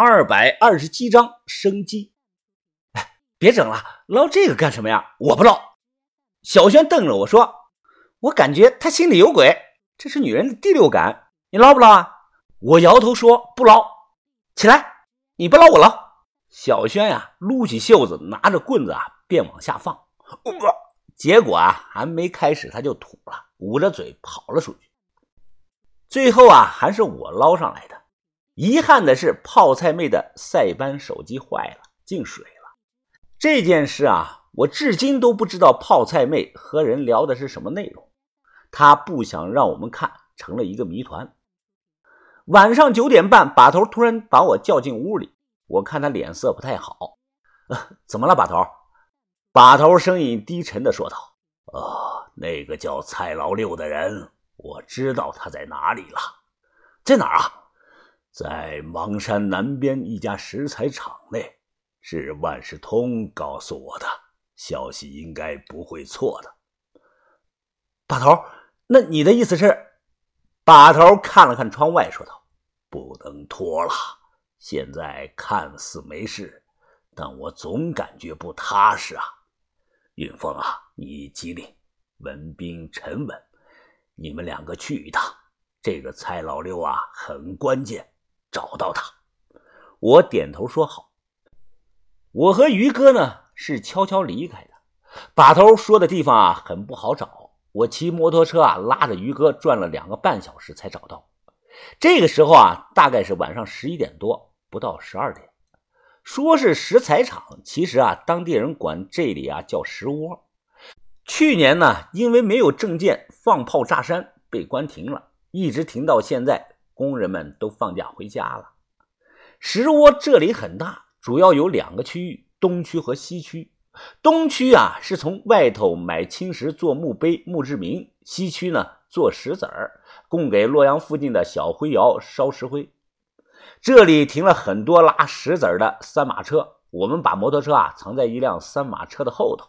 二百二十七章生机。哎，别整了，捞这个干什么呀？我不捞。小轩瞪着我说：“我感觉他心里有鬼，这是女人的第六感。你捞不捞啊？”我摇头说：“不捞。”起来，你不捞我捞。小轩呀，撸起袖子，拿着棍子啊，便往下放。结果啊，还没开始他就吐了，捂着嘴跑了出去。最后啊，还是我捞上来的。遗憾的是，泡菜妹的塞班手机坏了，进水了。这件事啊，我至今都不知道泡菜妹和人聊的是什么内容。她不想让我们看，成了一个谜团。晚上九点半，把头突然把我叫进屋里，我看他脸色不太好。怎么了，把头？把头声音低沉的说道：“啊，那个叫蔡老六的人，我知道他在哪里了。在哪儿啊？”在邙山南边一家石材厂内，是万事通告诉我的消息，应该不会错的。把头，那你的意思是？把头看了看窗外，说道：“不能拖了。现在看似没事，但我总感觉不踏实啊。云峰啊，你机灵，文斌沉稳，你们两个去一趟。这个蔡老六啊，很关键。”找到他，我点头说好。我和于哥呢是悄悄离开的。把头说的地方啊很不好找，我骑摩托车啊拉着于哥转了两个半小时才找到。这个时候啊大概是晚上十一点多，不到十二点。说是石材厂，其实啊当地人管这里啊叫石窝。去年呢因为没有证件放炮炸山被关停了，一直停到现在。工人们都放假回家了。石窝这里很大，主要有两个区域：东区和西区。东区啊是从外头买青石做墓碑、墓志铭；西区呢做石子儿，供给洛阳附近的小灰窑烧石灰。这里停了很多拉石子儿的三马车，我们把摩托车啊藏在一辆三马车的后头。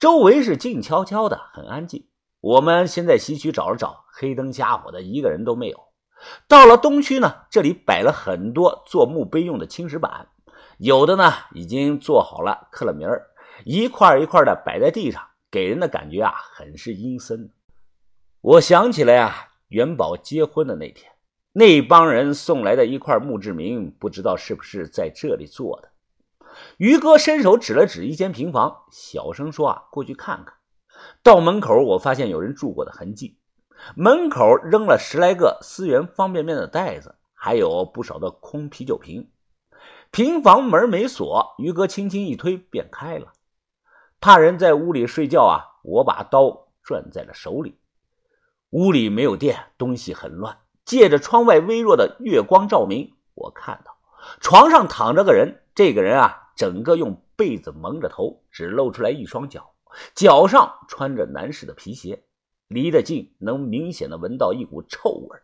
周围是静悄悄的，很安静。我们先在西区找了找，黑灯瞎火的，一个人都没有。到了东区呢，这里摆了很多做墓碑用的青石板，有的呢已经做好了，刻了名儿，一块一块的摆在地上，给人的感觉啊很是阴森。我想起来呀，元宝结婚的那天，那帮人送来的一块墓志铭，不知道是不是在这里做的。于哥伸手指了指一间平房，小声说：“啊，过去看看。”到门口，我发现有人住过的痕迹。门口扔了十来个思源方便面的袋子，还有不少的空啤酒瓶。平房门没锁，于哥轻轻一推便开了。怕人在屋里睡觉啊，我把刀攥在了手里。屋里没有电，东西很乱。借着窗外微弱的月光照明，我看到床上躺着个人。这个人啊，整个用被子蒙着头，只露出来一双脚，脚上穿着男士的皮鞋。离得近，能明显的闻到一股臭味。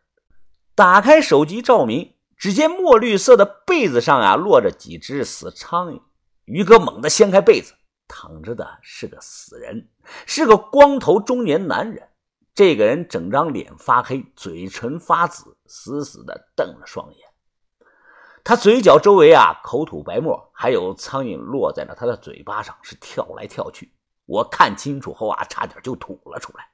打开手机照明，只见墨绿色的被子上啊，落着几只死苍蝇。于哥猛地掀开被子，躺着的是个死人，是个光头中年男人。这个人整张脸发黑，嘴唇发紫，死死的瞪了双眼。他嘴角周围啊，口吐白沫，还有苍蝇落在了他的嘴巴上，是跳来跳去。我看清楚后啊，差点就吐了出来。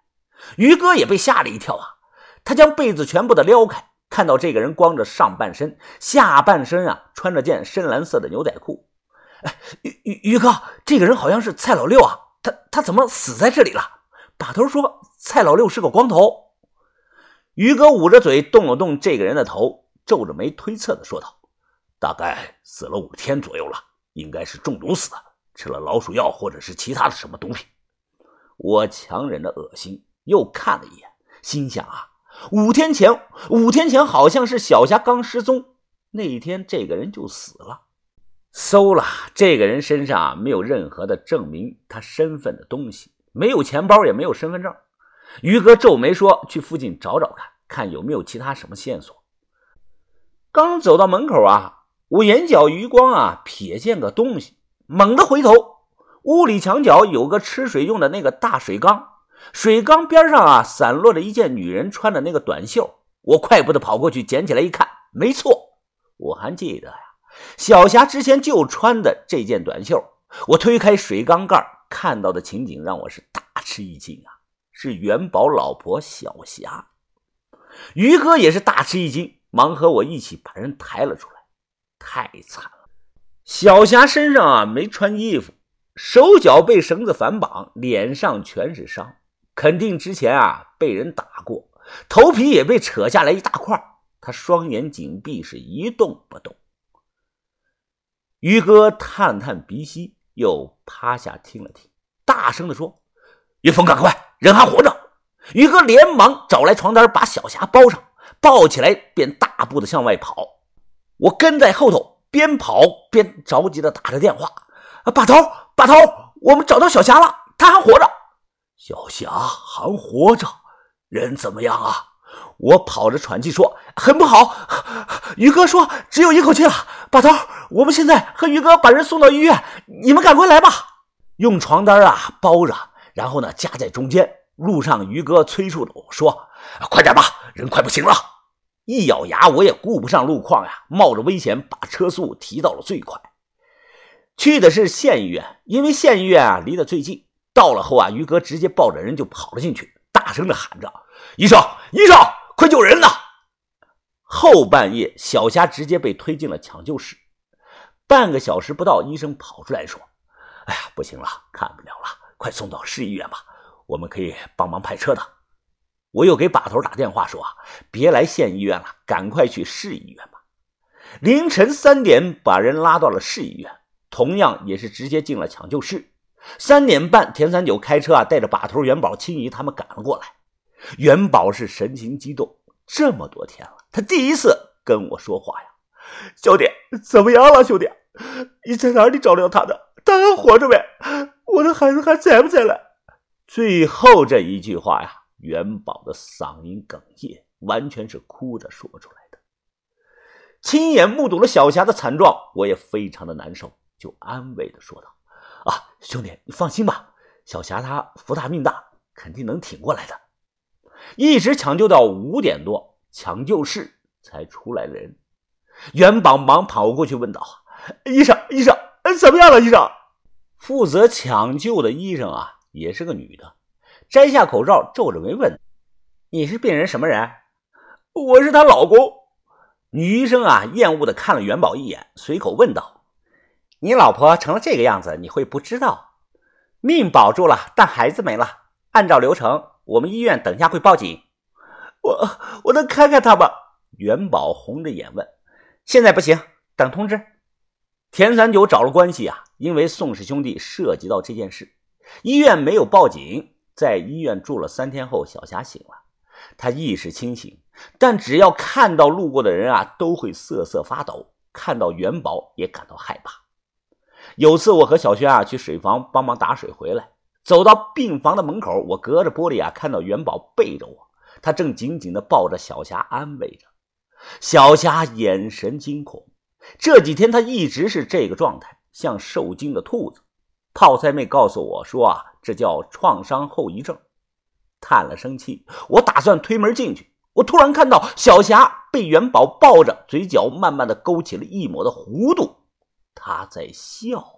于哥也被吓了一跳啊！他将被子全部的撩开，看到这个人光着上半身，下半身啊穿着件深蓝色的牛仔裤。于于于哥，这个人好像是蔡老六啊！他他怎么死在这里了？把头说蔡老六是个光头。于哥捂着嘴动了动这个人的头，皱着眉推测的说道：“大概死了五天左右了，应该是中毒死的，吃了老鼠药或者是其他的什么毒品。”我强忍着恶心。又看了一眼，心想啊，五天前，五天前好像是小霞刚失踪，那一天这个人就死了。搜了，这个人身上啊没有任何的证明他身份的东西，没有钱包，也没有身份证。于哥皱眉说：“去附近找找看，看有没有其他什么线索。”刚走到门口啊，我眼角余光啊瞥见个东西，猛地回头，屋里墙角有个吃水用的那个大水缸。水缸边上啊，散落着一件女人穿的那个短袖。我快步的跑过去，捡起来一看，没错，我还记得呀，小霞之前就穿的这件短袖。我推开水缸盖，看到的情景让我是大吃一惊啊！是元宝老婆小霞。于哥也是大吃一惊，忙和我一起把人抬了出来。太惨了，小霞身上啊没穿衣服，手脚被绳子反绑，脸上全是伤，肯定之前啊被人打过，头皮也被扯下来一大块。他双眼紧闭，是一动不动。于哥探探鼻息，又趴下听了听，大声的说：“于峰，赶快，人还活着。”于哥连忙找来床单，把小霞包上，抱起来便大步的向外跑。我跟在后头，边跑边着急的打着电话：“啊把头，把头，我们找到小霞了，她还活着。”小霞还活着，人怎么样啊？我跑着喘气说：“很不好。”于哥说：“只有一口气了。”把头，我们现在和于哥把人送到医院，你们赶快来吧。用床单啊包着，然后呢夹在中间。路上，于哥催促着我说：“快点吧，人快不行了。”一咬牙，我也顾不上路况呀，冒着危险把车速提到了最快。去的是县医院，因为县医院啊离得最近。到了后啊，于哥直接抱着人就跑了进去，大声的喊着：“医生，医生，快救人呐！”后半夜，小霞直接被推进了抢救室。半个小时不到，医生跑出来说：“哎呀，不行了，看不了了，快送到市医院吧，我们可以帮忙派车的。”我又给把头打电话说：“啊，别来县医院了，赶快去市医院吧。”凌晨三点，把人拉到了市医院，同样也是直接进了抢救室。三点半，田三九开车啊，带着把头、元宝、青姨他们赶了过来。元宝是神情激动，这么多天了，他第一次跟我说话呀。兄弟，怎么样了？兄弟，你在哪里找到他的？他还活着没？我的孩子还在不在了？最后这一句话呀，元宝的嗓音哽咽，完全是哭着说出来的。亲眼目睹了小霞的惨状，我也非常的难受，就安慰的说道。啊，兄弟，你放心吧，小霞她福大命大，肯定能挺过来的。一直抢救到五点多，抢救室才出来人。元宝忙跑过去问道：“医生，医生，怎么样了？医生？”负责抢救的医生啊，也是个女的，摘下口罩，皱着眉问：“你是病人什么人？”“我是她老公。”女医生啊，厌恶的看了元宝一眼，随口问道。你老婆成了这个样子，你会不知道？命保住了，但孩子没了。按照流程，我们医院等下会报警。我我能看看他吗？元宝红着眼问。现在不行，等通知。田三九找了关系啊，因为宋氏兄弟涉及到这件事，医院没有报警。在医院住了三天后，小霞醒了，她意识清醒，但只要看到路过的人啊，都会瑟瑟发抖。看到元宝也感到害怕。有次我和小轩啊去水房帮忙打水，回来走到病房的门口，我隔着玻璃啊看到元宝背着我，他正紧紧地抱着小霞安慰着。小霞眼神惊恐，这几天她一直是这个状态，像受惊的兔子。泡菜妹告诉我说啊，这叫创伤后遗症。叹了声气，我打算推门进去，我突然看到小霞被元宝抱着，嘴角慢慢的勾起了一抹的弧度。他在笑。